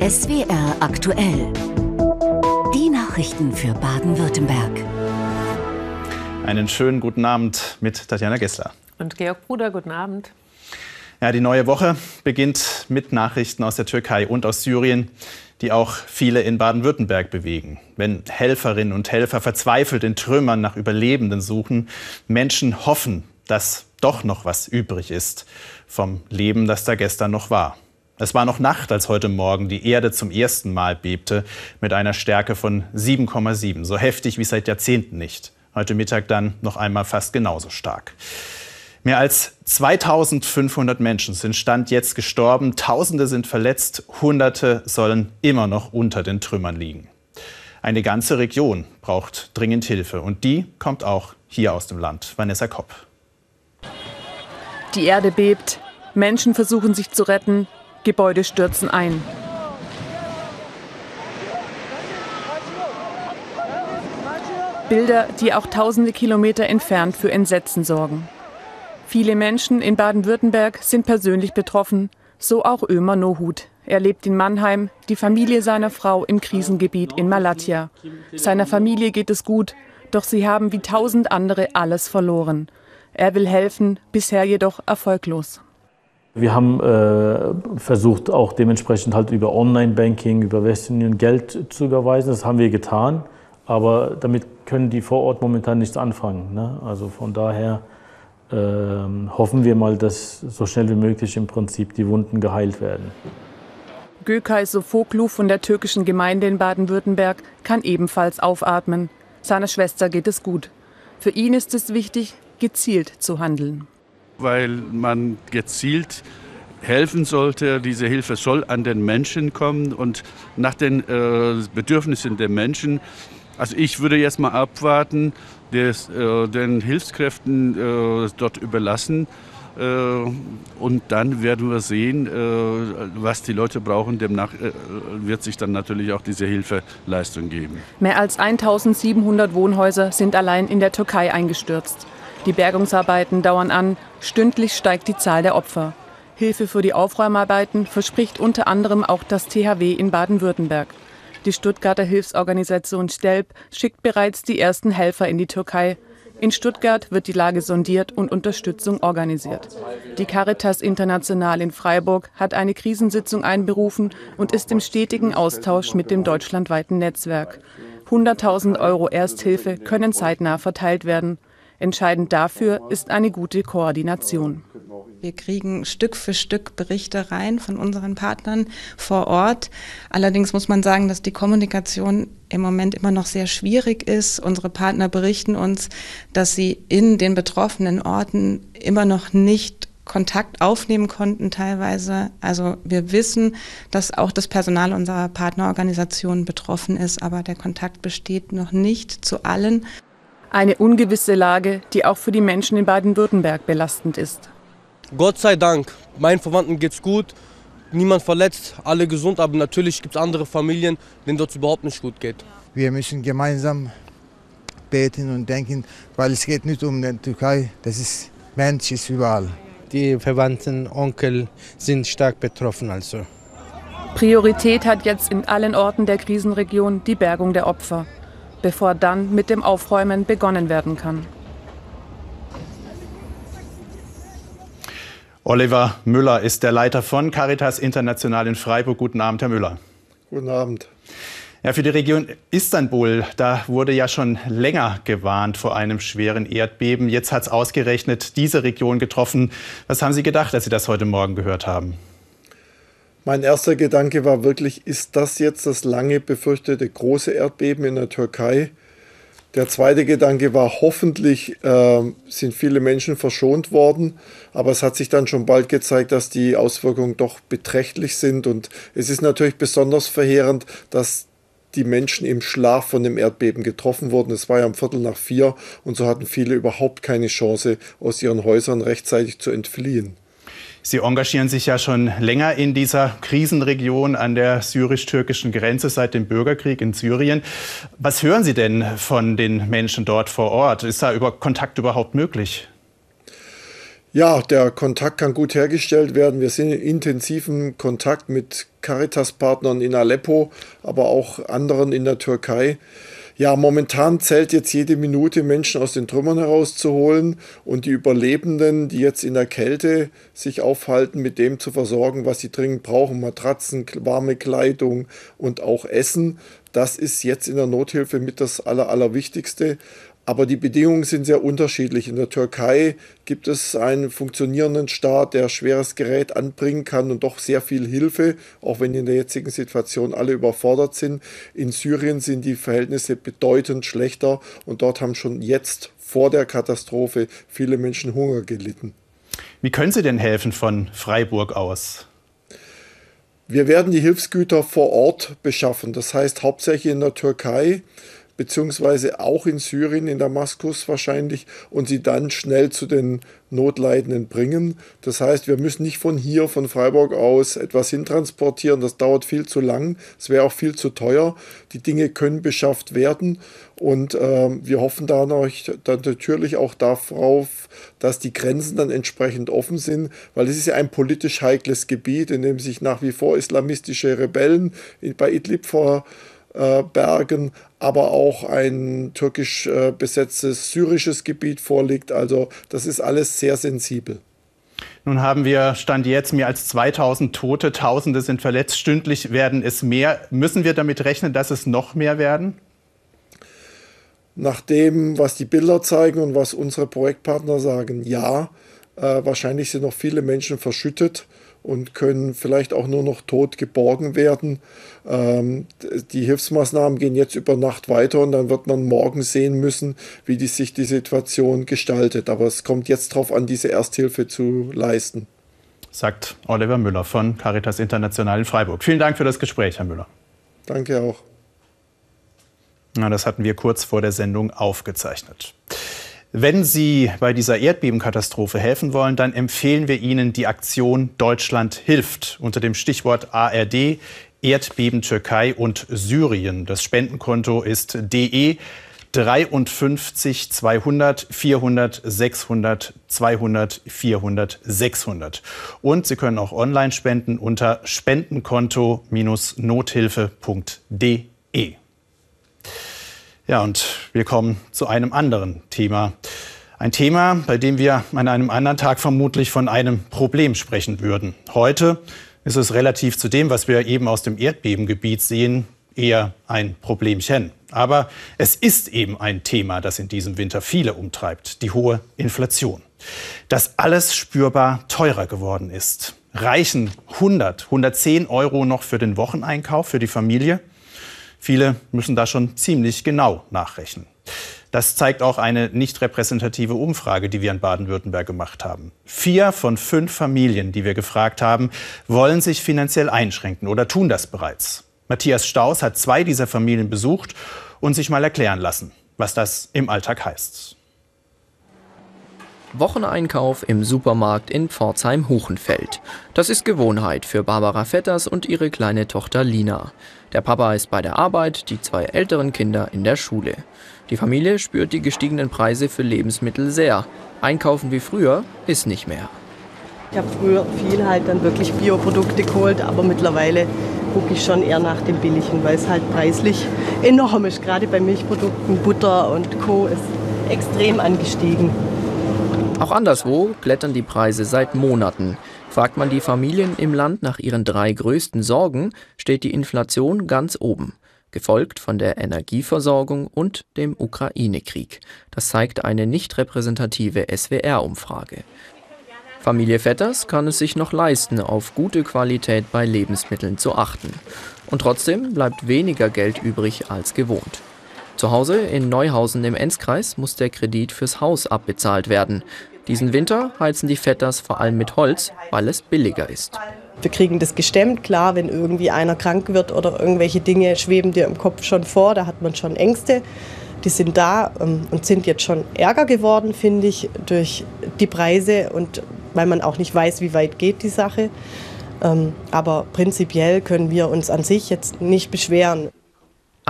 SWR aktuell. Die Nachrichten für Baden-Württemberg. Einen schönen guten Abend mit Tatjana Gessler. Und Georg Bruder, guten Abend. Ja, die neue Woche beginnt mit Nachrichten aus der Türkei und aus Syrien, die auch viele in Baden-Württemberg bewegen. Wenn Helferinnen und Helfer verzweifelt in Trümmern nach Überlebenden suchen, Menschen hoffen, dass doch noch was übrig ist vom Leben, das da gestern noch war. Es war noch Nacht, als heute Morgen die Erde zum ersten Mal bebte mit einer Stärke von 7,7, so heftig wie seit Jahrzehnten nicht. Heute Mittag dann noch einmal fast genauso stark. Mehr als 2500 Menschen sind Stand jetzt gestorben, Tausende sind verletzt, Hunderte sollen immer noch unter den Trümmern liegen. Eine ganze Region braucht dringend Hilfe und die kommt auch hier aus dem Land. Vanessa Kopp. Die Erde bebt, Menschen versuchen sich zu retten, Gebäude stürzen ein. Bilder, die auch tausende Kilometer entfernt für Entsetzen sorgen. Viele Menschen in Baden-Württemberg sind persönlich betroffen, so auch Ömer Nohut. Er lebt in Mannheim, die Familie seiner Frau im Krisengebiet in Malatya. Seiner Familie geht es gut, doch sie haben wie tausend andere alles verloren. Er will helfen, bisher jedoch erfolglos. Wir haben äh, versucht, auch dementsprechend halt über Online-Banking, über Western Union Geld zu überweisen. Das haben wir getan, aber damit können die vor Ort momentan nichts anfangen. Ne? Also von daher ähm, hoffen wir mal, dass so schnell wie möglich im Prinzip die Wunden geheilt werden. Gökay Sofoklu von der türkischen Gemeinde in Baden-Württemberg kann ebenfalls aufatmen. Seiner Schwester geht es gut. Für ihn ist es wichtig, gezielt zu handeln. Weil man gezielt helfen sollte. Diese Hilfe soll an den Menschen kommen und nach den äh, Bedürfnissen der Menschen. Also ich würde jetzt mal abwarten, des, äh, den Hilfskräften äh, dort überlassen. Äh, und dann werden wir sehen, äh, was die Leute brauchen. Demnach äh, wird sich dann natürlich auch diese Hilfeleistung geben. Mehr als 1700 Wohnhäuser sind allein in der Türkei eingestürzt. Die Bergungsarbeiten dauern an. Stündlich steigt die Zahl der Opfer. Hilfe für die Aufräumarbeiten verspricht unter anderem auch das THW in Baden-Württemberg. Die Stuttgarter Hilfsorganisation STELP schickt bereits die ersten Helfer in die Türkei. In Stuttgart wird die Lage sondiert und Unterstützung organisiert. Die Caritas International in Freiburg hat eine Krisensitzung einberufen und ist im stetigen Austausch mit dem deutschlandweiten Netzwerk. 100.000 Euro Ersthilfe können zeitnah verteilt werden. Entscheidend dafür ist eine gute Koordination. Wir kriegen Stück für Stück Berichte rein von unseren Partnern vor Ort. Allerdings muss man sagen, dass die Kommunikation im Moment immer noch sehr schwierig ist. Unsere Partner berichten uns, dass sie in den betroffenen Orten immer noch nicht Kontakt aufnehmen konnten teilweise. Also wir wissen, dass auch das Personal unserer Partnerorganisationen betroffen ist, aber der Kontakt besteht noch nicht zu allen. Eine ungewisse Lage, die auch für die Menschen in Baden-Württemberg belastend ist. Gott sei Dank, meinen Verwandten geht's gut, niemand verletzt, alle gesund, aber natürlich gibt es andere Familien, denen dort überhaupt nicht gut geht. Wir müssen gemeinsam beten und denken, weil es geht nicht um die Türkei, das ist Mensch ist überall. Die Verwandten, Onkel sind stark betroffen also. Priorität hat jetzt in allen Orten der Krisenregion die Bergung der Opfer bevor dann mit dem Aufräumen begonnen werden kann. Oliver Müller ist der Leiter von Caritas International in Freiburg. Guten Abend, Herr Müller. Guten Abend. Ja, für die Region Istanbul, da wurde ja schon länger gewarnt vor einem schweren Erdbeben. Jetzt hat es ausgerechnet diese Region getroffen. Was haben Sie gedacht, als Sie das heute Morgen gehört haben? Mein erster Gedanke war wirklich, ist das jetzt das lange befürchtete große Erdbeben in der Türkei? Der zweite Gedanke war, hoffentlich äh, sind viele Menschen verschont worden, aber es hat sich dann schon bald gezeigt, dass die Auswirkungen doch beträchtlich sind und es ist natürlich besonders verheerend, dass die Menschen im Schlaf von dem Erdbeben getroffen wurden. Es war ja um Viertel nach vier und so hatten viele überhaupt keine Chance, aus ihren Häusern rechtzeitig zu entfliehen. Sie engagieren sich ja schon länger in dieser Krisenregion an der syrisch-türkischen Grenze seit dem Bürgerkrieg in Syrien. Was hören Sie denn von den Menschen dort vor Ort? Ist da über Kontakt überhaupt möglich? Ja, der Kontakt kann gut hergestellt werden. Wir sind in intensivem Kontakt mit Caritas-Partnern in Aleppo, aber auch anderen in der Türkei. Ja, momentan zählt jetzt jede Minute, Menschen aus den Trümmern herauszuholen und die Überlebenden, die jetzt in der Kälte sich aufhalten, mit dem zu versorgen, was sie dringend brauchen. Matratzen, warme Kleidung und auch Essen. Das ist jetzt in der Nothilfe mit das Aller, Allerwichtigste. Aber die Bedingungen sind sehr unterschiedlich. In der Türkei gibt es einen funktionierenden Staat, der schweres Gerät anbringen kann und doch sehr viel Hilfe, auch wenn in der jetzigen Situation alle überfordert sind. In Syrien sind die Verhältnisse bedeutend schlechter und dort haben schon jetzt vor der Katastrophe viele Menschen Hunger gelitten. Wie können Sie denn helfen von Freiburg aus? Wir werden die Hilfsgüter vor Ort beschaffen, das heißt hauptsächlich in der Türkei beziehungsweise auch in Syrien, in Damaskus wahrscheinlich, und sie dann schnell zu den Notleidenden bringen. Das heißt, wir müssen nicht von hier, von Freiburg aus etwas hintransportieren. Das dauert viel zu lang. Es wäre auch viel zu teuer. Die Dinge können beschafft werden. Und äh, wir hoffen dann natürlich auch darauf, dass die Grenzen dann entsprechend offen sind, weil es ist ja ein politisch heikles Gebiet, in dem sich nach wie vor islamistische Rebellen bei Idlib vor Bergen, aber auch ein türkisch äh, besetztes syrisches Gebiet vorliegt. Also das ist alles sehr sensibel. Nun haben wir Stand jetzt mehr als 2000 Tote, Tausende sind verletzt, stündlich werden es mehr. Müssen wir damit rechnen, dass es noch mehr werden? Nach dem, was die Bilder zeigen und was unsere Projektpartner sagen, ja. Äh, wahrscheinlich sind noch viele Menschen verschüttet und können vielleicht auch nur noch tot geborgen werden. Ähm, die Hilfsmaßnahmen gehen jetzt über Nacht weiter und dann wird man morgen sehen müssen, wie die, sich die Situation gestaltet. Aber es kommt jetzt darauf an, diese Ersthilfe zu leisten. Sagt Oliver Müller von Caritas International in Freiburg. Vielen Dank für das Gespräch, Herr Müller. Danke auch. Na, das hatten wir kurz vor der Sendung aufgezeichnet. Wenn Sie bei dieser Erdbebenkatastrophe helfen wollen, dann empfehlen wir Ihnen die Aktion Deutschland hilft unter dem Stichwort ARD, Erdbeben Türkei und Syrien. Das Spendenkonto ist DE 53 200 400 600 200 400 600. Und Sie können auch online spenden unter spendenkonto-nothilfe.de. Ja, und wir kommen zu einem anderen Thema. Ein Thema, bei dem wir an einem anderen Tag vermutlich von einem Problem sprechen würden. Heute ist es relativ zu dem, was wir eben aus dem Erdbebengebiet sehen, eher ein Problemchen. Aber es ist eben ein Thema, das in diesem Winter viele umtreibt, die hohe Inflation. Dass alles spürbar teurer geworden ist. Reichen 100, 110 Euro noch für den Wocheneinkauf für die Familie? Viele müssen da schon ziemlich genau nachrechnen. Das zeigt auch eine nicht repräsentative Umfrage, die wir in Baden-Württemberg gemacht haben. Vier von fünf Familien, die wir gefragt haben, wollen sich finanziell einschränken oder tun das bereits. Matthias Staus hat zwei dieser Familien besucht und sich mal erklären lassen, was das im Alltag heißt. Wocheneinkauf im Supermarkt in Pforzheim-Huchenfeld. Das ist Gewohnheit für Barbara Vetters und ihre kleine Tochter Lina. Der Papa ist bei der Arbeit, die zwei älteren Kinder in der Schule. Die Familie spürt die gestiegenen Preise für Lebensmittel sehr. Einkaufen wie früher ist nicht mehr. Ich habe früher viel halt dann wirklich Bioprodukte geholt, aber mittlerweile gucke ich schon eher nach dem Billigen, weil es halt preislich enorm ist. Gerade bei Milchprodukten, Butter und Co. ist extrem angestiegen. Auch anderswo klettern die Preise seit Monaten. Fragt man die Familien im Land nach ihren drei größten Sorgen, steht die Inflation ganz oben, gefolgt von der Energieversorgung und dem Ukraine-Krieg. Das zeigt eine nicht repräsentative SWR-Umfrage. Familie Vetters kann es sich noch leisten, auf gute Qualität bei Lebensmitteln zu achten. Und trotzdem bleibt weniger Geld übrig als gewohnt. Zu Hause in Neuhausen im Enzkreis muss der Kredit fürs Haus abbezahlt werden. Diesen Winter heizen die Vetters vor allem mit Holz, weil es billiger ist. Wir kriegen das gestemmt, klar, wenn irgendwie einer krank wird oder irgendwelche Dinge schweben dir im Kopf schon vor, da hat man schon Ängste. Die sind da ähm, und sind jetzt schon ärger geworden, finde ich, durch die Preise und weil man auch nicht weiß, wie weit geht die Sache. Ähm, aber prinzipiell können wir uns an sich jetzt nicht beschweren.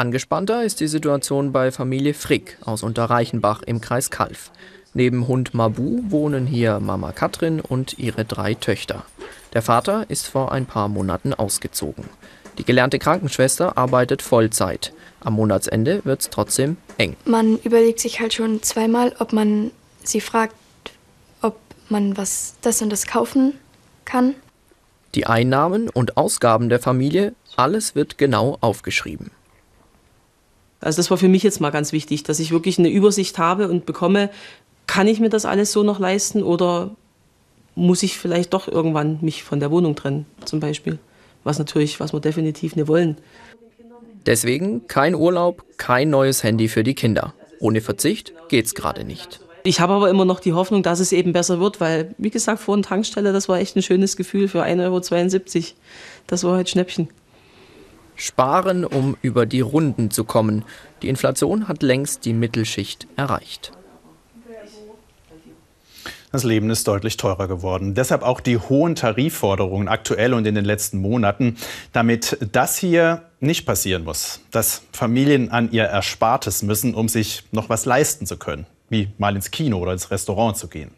Angespannter ist die Situation bei Familie Frick aus Unterreichenbach im Kreis Kalf. Neben Hund Mabu wohnen hier Mama Katrin und ihre drei Töchter. Der Vater ist vor ein paar Monaten ausgezogen. Die gelernte Krankenschwester arbeitet Vollzeit. Am Monatsende wird es trotzdem eng. Man überlegt sich halt schon zweimal, ob man sie fragt, ob man was das und das kaufen kann. Die Einnahmen und Ausgaben der Familie, alles wird genau aufgeschrieben. Also das war für mich jetzt mal ganz wichtig, dass ich wirklich eine Übersicht habe und bekomme, kann ich mir das alles so noch leisten oder muss ich vielleicht doch irgendwann mich von der Wohnung trennen, zum Beispiel. Was natürlich, was wir definitiv nicht wollen. Deswegen kein Urlaub, kein neues Handy für die Kinder. Ohne Verzicht geht's gerade nicht. Ich habe aber immer noch die Hoffnung, dass es eben besser wird, weil, wie gesagt, vor einer Tankstelle, das war echt ein schönes Gefühl für 1,72 Euro. Das war halt Schnäppchen. Sparen, um über die Runden zu kommen. Die Inflation hat längst die Mittelschicht erreicht. Das Leben ist deutlich teurer geworden. Deshalb auch die hohen Tarifforderungen aktuell und in den letzten Monaten, damit das hier nicht passieren muss, dass Familien an ihr Erspartes müssen, um sich noch was leisten zu können, wie mal ins Kino oder ins Restaurant zu gehen.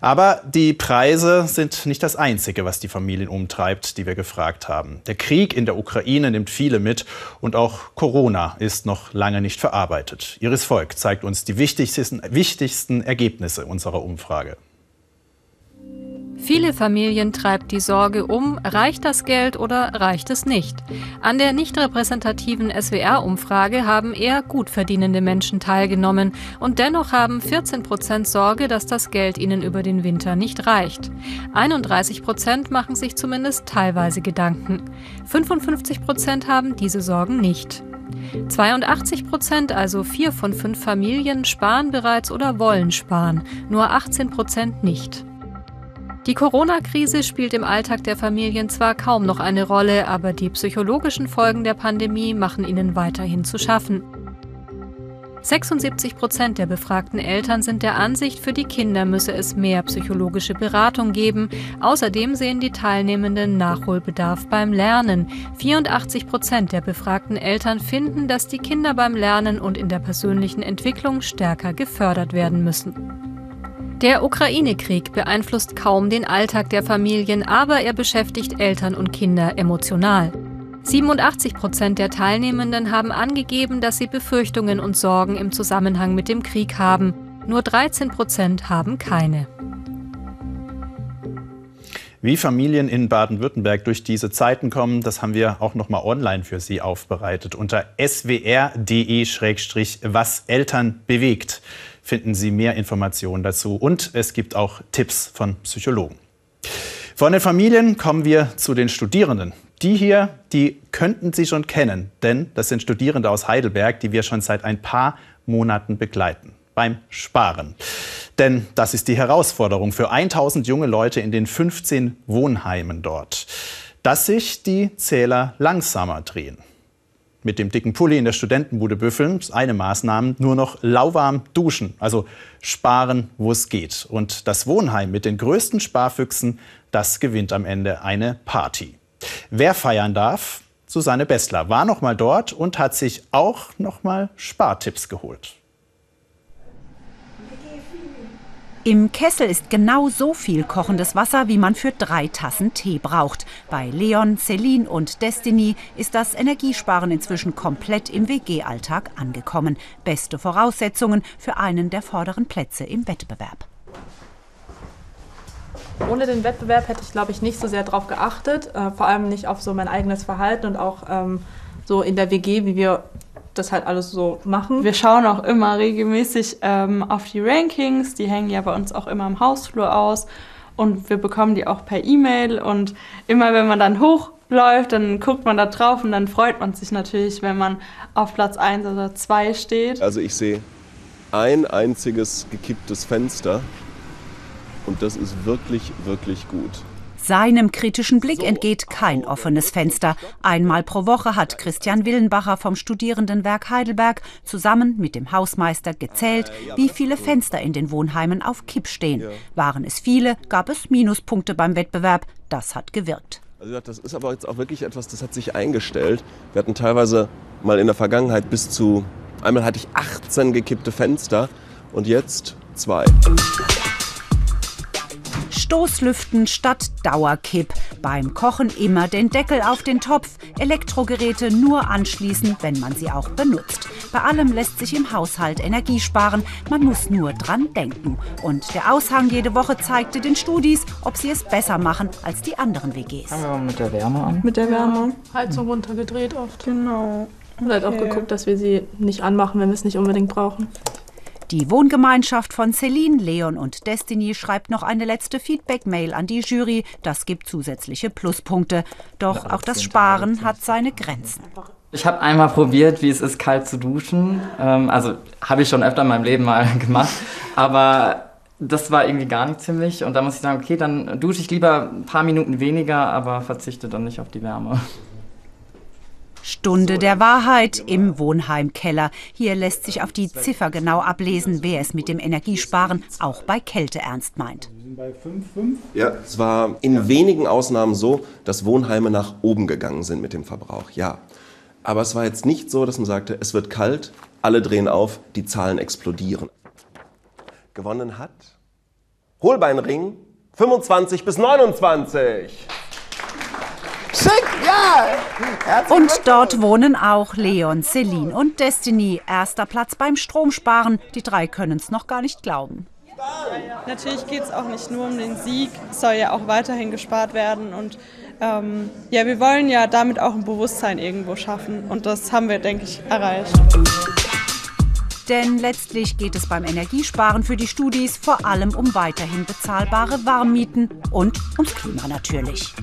Aber die Preise sind nicht das Einzige, was die Familien umtreibt, die wir gefragt haben. Der Krieg in der Ukraine nimmt viele mit und auch Corona ist noch lange nicht verarbeitet. Ihres Volk zeigt uns die wichtigsten, wichtigsten Ergebnisse unserer Umfrage. Viele Familien treibt die Sorge um, reicht das Geld oder reicht es nicht? An der nicht repräsentativen SWR-Umfrage haben eher gut verdienende Menschen teilgenommen und dennoch haben 14 Prozent Sorge, dass das Geld ihnen über den Winter nicht reicht. 31 Prozent machen sich zumindest teilweise Gedanken. 55 Prozent haben diese Sorgen nicht. 82 Prozent, also vier von fünf Familien, sparen bereits oder wollen sparen, nur 18 Prozent nicht. Die Corona-Krise spielt im Alltag der Familien zwar kaum noch eine Rolle, aber die psychologischen Folgen der Pandemie machen ihnen weiterhin zu schaffen. 76 Prozent der befragten Eltern sind der Ansicht, für die Kinder müsse es mehr psychologische Beratung geben. Außerdem sehen die Teilnehmenden Nachholbedarf beim Lernen. 84 Prozent der befragten Eltern finden, dass die Kinder beim Lernen und in der persönlichen Entwicklung stärker gefördert werden müssen. Der Ukraine-Krieg beeinflusst kaum den Alltag der Familien, aber er beschäftigt Eltern und Kinder emotional. 87 Prozent der Teilnehmenden haben angegeben, dass sie Befürchtungen und Sorgen im Zusammenhang mit dem Krieg haben. Nur 13 Prozent haben keine. Wie Familien in Baden-Württemberg durch diese Zeiten kommen, das haben wir auch noch mal online für Sie aufbereitet unter swr.de-was Eltern bewegt finden Sie mehr Informationen dazu. Und es gibt auch Tipps von Psychologen. Von den Familien kommen wir zu den Studierenden. Die hier, die könnten Sie schon kennen, denn das sind Studierende aus Heidelberg, die wir schon seit ein paar Monaten begleiten beim Sparen. Denn das ist die Herausforderung für 1000 junge Leute in den 15 Wohnheimen dort, dass sich die Zähler langsamer drehen mit dem dicken Pulli in der Studentenbude büffeln, ist eine Maßnahme, nur noch lauwarm duschen, also sparen, wo es geht. Und das Wohnheim mit den größten Sparfüchsen, das gewinnt am Ende eine Party. Wer feiern darf? Susanne Bessler war noch mal dort und hat sich auch noch mal Spartipps geholt. Im Kessel ist genau so viel kochendes Wasser, wie man für drei Tassen Tee braucht. Bei Leon, Celine und Destiny ist das Energiesparen inzwischen komplett im WG-Alltag angekommen. Beste Voraussetzungen für einen der vorderen Plätze im Wettbewerb. Ohne den Wettbewerb hätte ich, glaube ich, nicht so sehr darauf geachtet, äh, vor allem nicht auf so mein eigenes Verhalten und auch ähm, so in der WG, wie wir das halt alles so machen. Wir schauen auch immer regelmäßig ähm, auf die Rankings, die hängen ja bei uns auch immer im Hausflur aus und wir bekommen die auch per E-Mail und immer wenn man dann hochläuft, dann guckt man da drauf und dann freut man sich natürlich, wenn man auf Platz 1 oder 2 steht. Also ich sehe ein einziges gekipptes Fenster und das ist wirklich, wirklich gut. Seinem kritischen Blick entgeht kein offenes Fenster. Einmal pro Woche hat Christian Willenbacher vom Studierendenwerk Heidelberg zusammen mit dem Hausmeister gezählt, wie viele Fenster in den Wohnheimen auf Kipp stehen. Waren es viele, gab es Minuspunkte beim Wettbewerb. Das hat gewirkt. Also das ist aber jetzt auch wirklich etwas, das hat sich eingestellt. Wir hatten teilweise mal in der Vergangenheit bis zu, einmal hatte ich 18 gekippte Fenster und jetzt 2. Stoßlüften statt Dauerkipp. Beim Kochen immer den Deckel auf den Topf. Elektrogeräte nur anschließen, wenn man sie auch benutzt. Bei allem lässt sich im Haushalt Energie sparen. Man muss nur dran denken. Und der Aushang jede Woche zeigte den Studis, ob sie es besser machen als die anderen WGs. Fangen wir mal mit der Wärme an. Mit der Wärme. Heizung runtergedreht oft. Genau. Und halt auch geguckt, dass wir sie nicht anmachen, wenn wir es nicht unbedingt brauchen. Die Wohngemeinschaft von Celine, Leon und Destiny schreibt noch eine letzte Feedback-Mail an die Jury. Das gibt zusätzliche Pluspunkte. Doch auch das Sparen hat seine Grenzen. Ich habe einmal probiert, wie es ist, kalt zu duschen. Ähm, also habe ich schon öfter in meinem Leben mal gemacht. Aber das war irgendwie gar nichts für mich. Und da muss ich sagen, okay, dann dusche ich lieber ein paar Minuten weniger, aber verzichte dann nicht auf die Wärme. Stunde der Wahrheit im Wohnheimkeller. Hier lässt sich auf die Ziffer genau ablesen, wer es mit dem Energiesparen auch bei Kälte ernst meint. Ja, es war in wenigen Ausnahmen so, dass Wohnheime nach oben gegangen sind mit dem Verbrauch. Ja. Aber es war jetzt nicht so, dass man sagte, es wird kalt, alle drehen auf, die Zahlen explodieren. Gewonnen hat Holbeinring 25 bis 29. Schick, ja! Und dort wohnen auch Leon, Celine und Destiny. Erster Platz beim Stromsparen. Die drei können es noch gar nicht glauben. Natürlich geht es auch nicht nur um den Sieg, es soll ja auch weiterhin gespart werden und ähm, ja, wir wollen ja damit auch ein Bewusstsein irgendwo schaffen und das haben wir, denke ich, erreicht. Denn letztlich geht es beim Energiesparen für die Studis vor allem um weiterhin bezahlbare Warmmieten und ums Klima natürlich.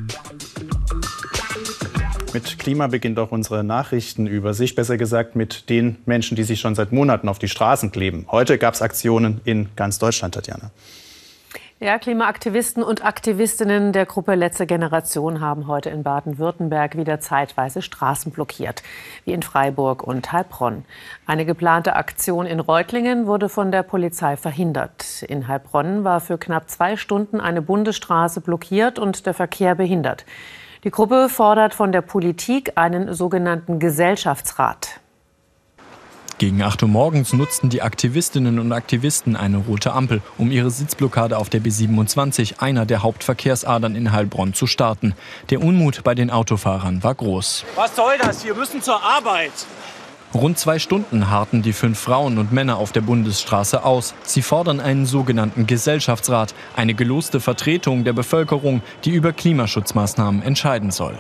Mit Klima beginnt auch unsere Nachrichtenübersicht, besser gesagt mit den Menschen, die sich schon seit Monaten auf die Straßen kleben. Heute gab es Aktionen in ganz Deutschland, Tatjana. Ja, Klimaaktivisten und Aktivistinnen der Gruppe Letzte Generation haben heute in Baden-Württemberg wieder zeitweise Straßen blockiert, wie in Freiburg und Heilbronn. Eine geplante Aktion in Reutlingen wurde von der Polizei verhindert. In Heilbronn war für knapp zwei Stunden eine Bundesstraße blockiert und der Verkehr behindert. Die Gruppe fordert von der Politik einen sogenannten Gesellschaftsrat. Gegen 8 Uhr morgens nutzten die Aktivistinnen und Aktivisten eine rote Ampel, um ihre Sitzblockade auf der B27, einer der Hauptverkehrsadern in Heilbronn, zu starten. Der Unmut bei den Autofahrern war groß. Was soll das? Wir müssen zur Arbeit. Rund zwei Stunden harten die fünf Frauen und Männer auf der Bundesstraße aus. Sie fordern einen sogenannten Gesellschaftsrat, eine geloste Vertretung der Bevölkerung, die über Klimaschutzmaßnahmen entscheiden soll.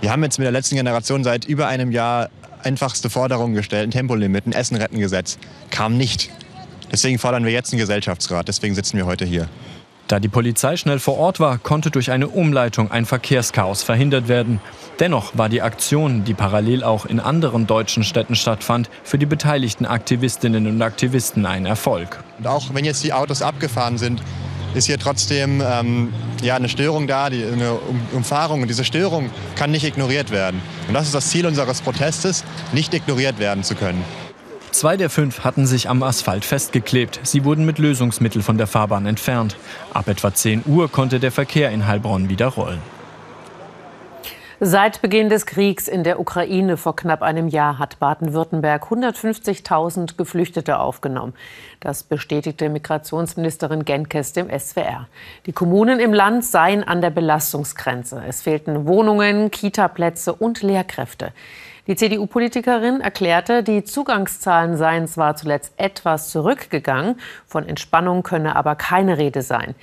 Wir haben jetzt mit der letzten Generation seit über einem Jahr einfachste Forderungen gestellt, ein Tempolimit, ein Essen-Retten-Gesetz. Kam nicht. Deswegen fordern wir jetzt einen Gesellschaftsrat. Deswegen sitzen wir heute hier. Da die Polizei schnell vor Ort war, konnte durch eine Umleitung ein Verkehrschaos verhindert werden. Dennoch war die Aktion, die parallel auch in anderen deutschen Städten stattfand, für die beteiligten Aktivistinnen und Aktivisten ein Erfolg. Und auch wenn jetzt die Autos abgefahren sind, ist hier trotzdem ähm, ja, eine Störung da, die, eine um Umfahrung. Und diese Störung kann nicht ignoriert werden. Und das ist das Ziel unseres Protestes, nicht ignoriert werden zu können. Zwei der fünf hatten sich am Asphalt festgeklebt. Sie wurden mit Lösungsmittel von der Fahrbahn entfernt. Ab etwa 10 Uhr konnte der Verkehr in Heilbronn wieder rollen. Seit Beginn des Kriegs in der Ukraine vor knapp einem Jahr hat Baden-Württemberg 150.000 Geflüchtete aufgenommen. Das bestätigte Migrationsministerin Genkes dem SWR. Die Kommunen im Land seien an der Belastungsgrenze. Es fehlten Wohnungen, Kitaplätze und Lehrkräfte. Die CDU-Politikerin erklärte, die Zugangszahlen seien zwar zuletzt etwas zurückgegangen, von Entspannung könne aber keine Rede sein.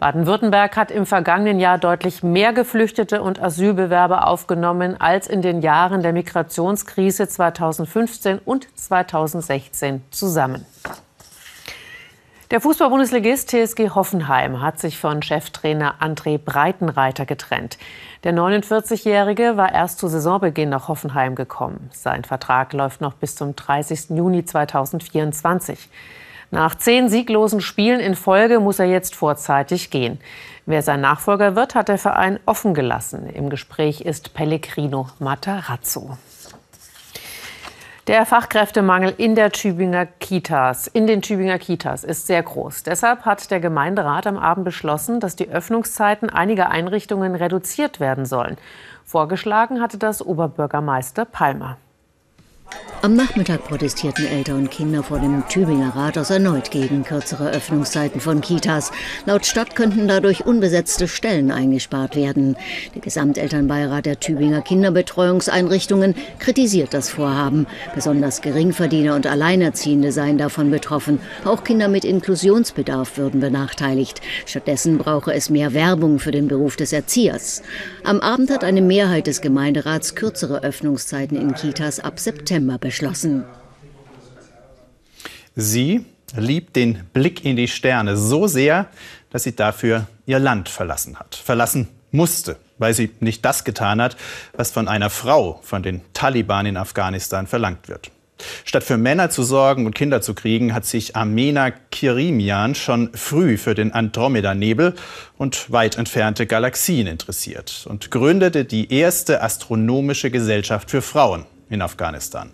Baden-Württemberg hat im vergangenen Jahr deutlich mehr Geflüchtete und Asylbewerber aufgenommen als in den Jahren der Migrationskrise 2015 und 2016 zusammen. Der Fußball-Bundesligist TSG Hoffenheim hat sich von Cheftrainer André Breitenreiter getrennt. Der 49-Jährige war erst zu Saisonbeginn nach Hoffenheim gekommen. Sein Vertrag läuft noch bis zum 30. Juni 2024. Nach zehn sieglosen Spielen in Folge muss er jetzt vorzeitig gehen. Wer sein Nachfolger wird, hat der Verein offen gelassen. Im Gespräch ist Pellegrino Matarazzo. Der Fachkräftemangel in der Tübinger Kitas, in den Tübinger Kitas ist sehr groß. Deshalb hat der Gemeinderat am Abend beschlossen, dass die Öffnungszeiten einiger Einrichtungen reduziert werden sollen. Vorgeschlagen hatte das Oberbürgermeister Palmer. Am Nachmittag protestierten Eltern und Kinder vor dem Tübinger Rathaus erneut gegen kürzere Öffnungszeiten von Kitas. Laut Stadt könnten dadurch unbesetzte Stellen eingespart werden. Der Gesamtelternbeirat der Tübinger Kinderbetreuungseinrichtungen kritisiert das Vorhaben. Besonders Geringverdiener und Alleinerziehende seien davon betroffen. Auch Kinder mit Inklusionsbedarf würden benachteiligt. Stattdessen brauche es mehr Werbung für den Beruf des Erziehers. Am Abend hat eine Mehrheit des Gemeinderats kürzere Öffnungszeiten in Kitas ab September beschlossen beschlossen. Sie liebt den Blick in die Sterne so sehr, dass sie dafür ihr Land verlassen hat. Verlassen musste, weil sie nicht das getan hat, was von einer Frau von den Taliban in Afghanistan verlangt wird. Statt für Männer zu sorgen und Kinder zu kriegen, hat sich Amena Kirimian schon früh für den Andromeda-Nebel und weit entfernte Galaxien interessiert und gründete die erste astronomische Gesellschaft für Frauen in Afghanistan.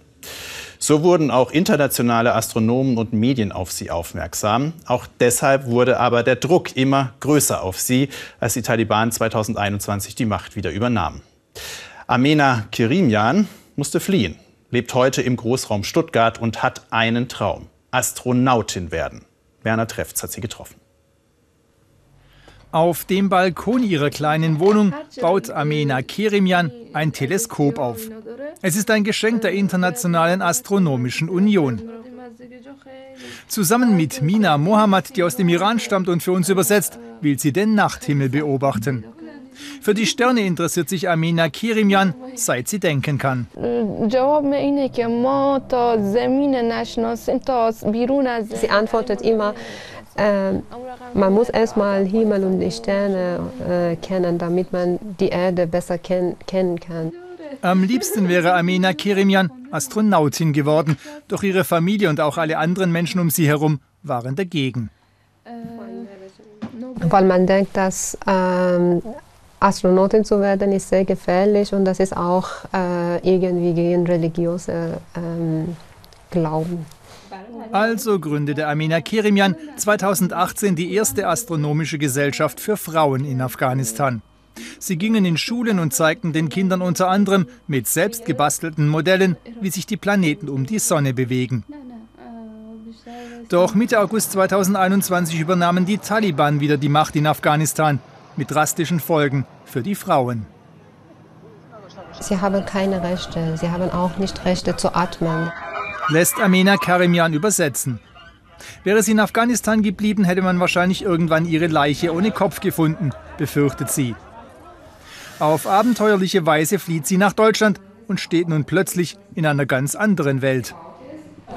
So wurden auch internationale Astronomen und Medien auf sie aufmerksam. Auch deshalb wurde aber der Druck immer größer auf sie, als die Taliban 2021 die Macht wieder übernahmen. Amena Kirimjan musste fliehen, lebt heute im Großraum Stuttgart und hat einen Traum. Astronautin werden. Werner Trefz hat sie getroffen. Auf dem Balkon ihrer kleinen Wohnung baut Amena Kerimian ein Teleskop auf. Es ist ein Geschenk der Internationalen Astronomischen Union. Zusammen mit Mina Mohammad, die aus dem Iran stammt und für uns übersetzt, will sie den Nachthimmel beobachten. Für die Sterne interessiert sich Amina Kirimian, seit sie denken kann. Sie antwortet immer, äh, man muss erstmal Himmel und die Sterne äh, kennen, damit man die Erde besser ken kennen kann. Am liebsten wäre Amina Kerimian Astronautin geworden, doch ihre Familie und auch alle anderen Menschen um sie herum waren dagegen. Weil man denkt, dass ähm, Astronautin zu werden ist sehr gefährlich und das ist auch äh, irgendwie gegen religiöse ähm, Glauben. Also gründete Amina Kerimian 2018 die erste astronomische Gesellschaft für Frauen in Afghanistan. Sie gingen in Schulen und zeigten den Kindern unter anderem mit selbst gebastelten Modellen, wie sich die Planeten um die Sonne bewegen. Doch Mitte August 2021 übernahmen die Taliban wieder die Macht in Afghanistan mit drastischen Folgen für die Frauen. Sie haben keine Rechte, sie haben auch nicht Rechte zu atmen lässt Amena Karimian übersetzen. Wäre sie in Afghanistan geblieben, hätte man wahrscheinlich irgendwann ihre Leiche ohne Kopf gefunden, befürchtet sie. Auf abenteuerliche Weise flieht sie nach Deutschland und steht nun plötzlich in einer ganz anderen Welt.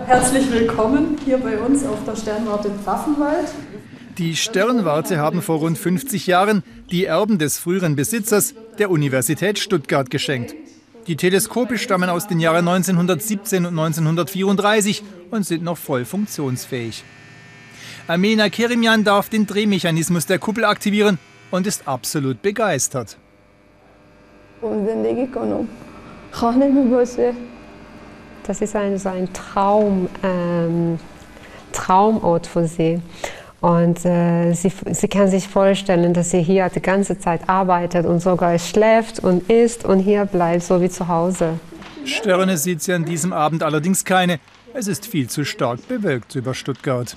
Herzlich willkommen hier bei uns auf der Sternwarte Pfaffenwald. Die Sternwarte haben vor rund 50 Jahren die Erben des früheren Besitzers der Universität Stuttgart geschenkt. Die Teleskope stammen aus den Jahren 1917 und 1934 und sind noch voll funktionsfähig. Amena Kerimian darf den Drehmechanismus der Kuppel aktivieren und ist absolut begeistert. Das ist ein, so ein Traum, ähm, Traumort für sie. Und äh, sie, sie kann sich vorstellen, dass sie hier die ganze Zeit arbeitet und sogar schläft und isst und hier bleibt, so wie zu Hause. Sterne sieht sie an diesem Abend allerdings keine. Es ist viel zu stark bewölkt über Stuttgart.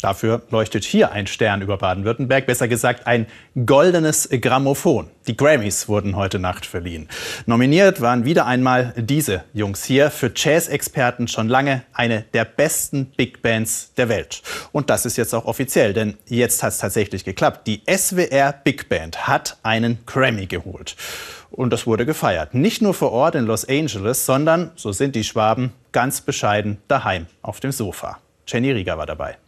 Dafür leuchtet hier ein Stern über Baden-Württemberg, besser gesagt ein goldenes Grammophon. Die Grammys wurden heute Nacht verliehen. Nominiert waren wieder einmal diese Jungs hier, für Jazz-Experten schon lange eine der besten Big Bands der Welt. Und das ist jetzt auch offiziell, denn jetzt hat es tatsächlich geklappt. Die SWR Big Band hat einen Grammy geholt. Und das wurde gefeiert. Nicht nur vor Ort in Los Angeles, sondern, so sind die Schwaben, ganz bescheiden daheim auf dem Sofa. Jenny Rieger war dabei.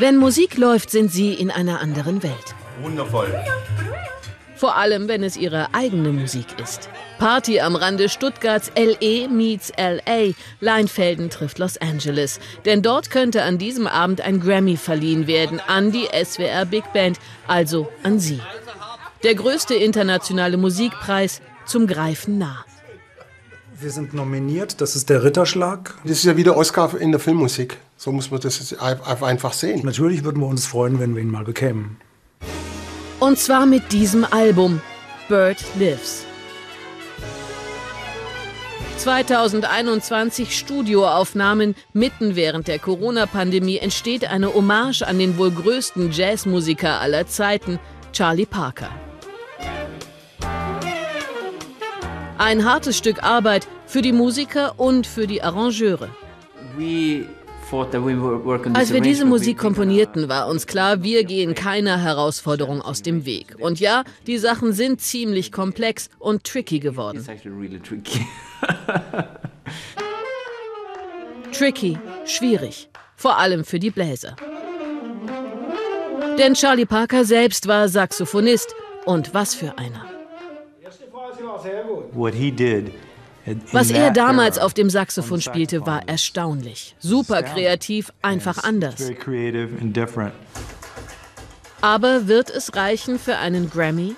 Wenn Musik läuft, sind sie in einer anderen Welt. Wundervoll. Vor allem, wenn es ihre eigene Musik ist. Party am Rande Stuttgarts LE meets LA. Leinfelden trifft Los Angeles. Denn dort könnte an diesem Abend ein Grammy verliehen werden an die SWR Big Band, also an sie. Der größte internationale Musikpreis zum Greifen nah. Wir sind nominiert, das ist der Ritterschlag. Das ist ja wieder Oscar in der Filmmusik. So muss man das einfach sehen. Natürlich würden wir uns freuen, wenn wir ihn mal bekämen. Und zwar mit diesem Album, Bird Lives. 2021 Studioaufnahmen. Mitten während der Corona-Pandemie entsteht eine Hommage an den wohl größten Jazzmusiker aller Zeiten, Charlie Parker. Ein hartes Stück Arbeit für die Musiker und für die Arrangeure. Als wir diese Musik komponierten, war uns klar, wir gehen keiner Herausforderung aus dem Weg. Und ja, die Sachen sind ziemlich komplex und tricky geworden. tricky, schwierig, vor allem für die Bläser. Denn Charlie Parker selbst war Saxophonist und was für einer. Was er damals auf dem Saxophon spielte, war erstaunlich. Super kreativ, einfach anders. Aber wird es reichen für einen Grammy?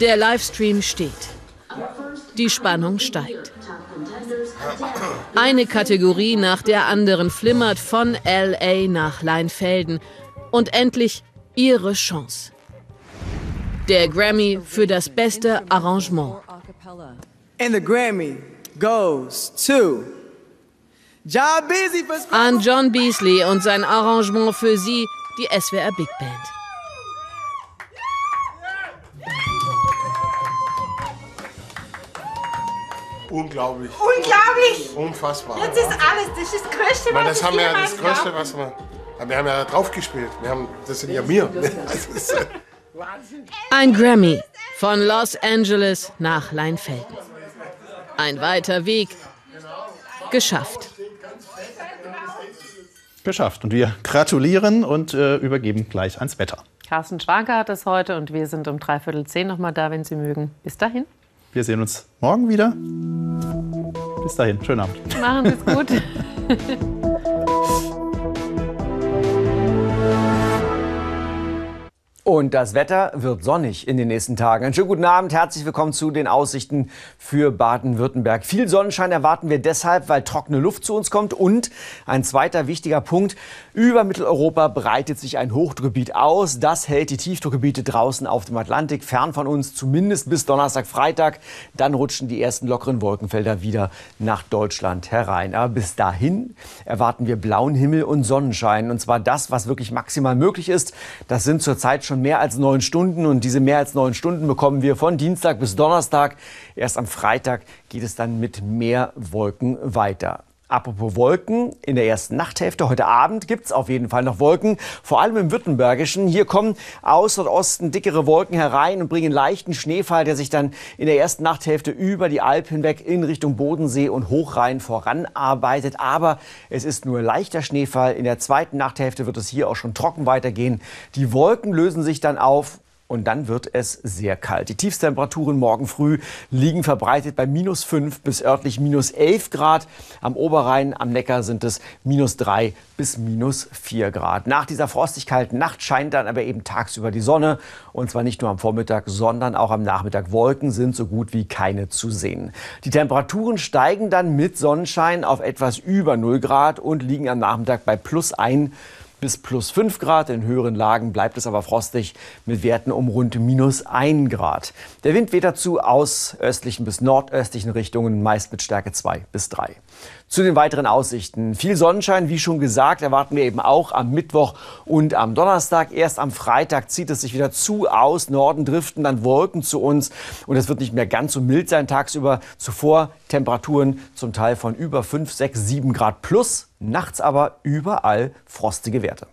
Der Livestream steht. Die Spannung steigt. Eine Kategorie nach der anderen flimmert von LA nach Leinfelden. Und endlich ihre Chance. Der Grammy für das beste Arrangement. And the Grammy goes to John Beasley for An John Beasley und sein Arrangement für sie, die SWR Big Band. Unglaublich. Unglaublich! Unfassbar. Jetzt ist alles, das ist das Größte, was das haben wir ja das Größte, was wir. Wir haben ja drauf gespielt. Wir haben, das sind ja wir. Ein Grammy von Los Angeles nach Leinfelden. Ein weiter Weg. Geschafft. Geschafft. Und wir gratulieren und äh, übergeben gleich ans Wetter. Carsten Schwager hat es heute und wir sind um dreiviertel zehn nochmal da, wenn Sie mögen. Bis dahin. Wir sehen uns morgen wieder. Bis dahin, schönen Abend. Machen Sie es gut. Und das Wetter wird sonnig in den nächsten Tagen. Einen schönen guten Abend, herzlich willkommen zu den Aussichten für Baden-Württemberg. Viel Sonnenschein erwarten wir deshalb, weil trockene Luft zu uns kommt. Und ein zweiter wichtiger Punkt, über Mitteleuropa breitet sich ein Hochdruckgebiet aus. Das hält die Tiefdruckgebiete draußen auf dem Atlantik fern von uns, zumindest bis Donnerstag, Freitag. Dann rutschen die ersten lockeren Wolkenfelder wieder nach Deutschland herein. Aber bis dahin erwarten wir blauen Himmel und Sonnenschein. Und zwar das, was wirklich maximal möglich ist. Das sind zurzeit schon mehr als neun Stunden und diese mehr als neun Stunden bekommen wir von Dienstag bis Donnerstag. Erst am Freitag geht es dann mit mehr Wolken weiter. Apropos Wolken, in der ersten Nachthälfte heute Abend gibt es auf jeden Fall noch Wolken, vor allem im Württembergischen. Hier kommen aus Nordosten dickere Wolken herein und bringen leichten Schneefall, der sich dann in der ersten Nachthälfte über die Alp hinweg in Richtung Bodensee und Hochrhein voranarbeitet. Aber es ist nur leichter Schneefall. In der zweiten Nachthälfte wird es hier auch schon trocken weitergehen. Die Wolken lösen sich dann auf und dann wird es sehr kalt. Die Tiefstemperaturen morgen früh liegen verbreitet bei minus 5 bis örtlich minus 11 Grad. Am Oberrhein, am Neckar sind es minus 3 bis minus 4 Grad. Nach dieser frostig kalten Nacht scheint dann aber eben tagsüber die Sonne. Und zwar nicht nur am Vormittag, sondern auch am Nachmittag. Wolken sind so gut wie keine zu sehen. Die Temperaturen steigen dann mit Sonnenschein auf etwas über 0 Grad und liegen am Nachmittag bei plus 1 bis plus 5 Grad. In höheren Lagen bleibt es aber frostig mit Werten um rund minus 1 Grad. Der Wind weht dazu aus östlichen bis nordöstlichen Richtungen, meist mit Stärke 2 bis 3. Zu den weiteren Aussichten. Viel Sonnenschein, wie schon gesagt, erwarten wir eben auch am Mittwoch und am Donnerstag. Erst am Freitag zieht es sich wieder zu aus. Norden driften dann Wolken zu uns und es wird nicht mehr ganz so mild sein tagsüber. Zuvor Temperaturen zum Teil von über 5, 6, 7 Grad plus. Nachts aber überall frostige Werte.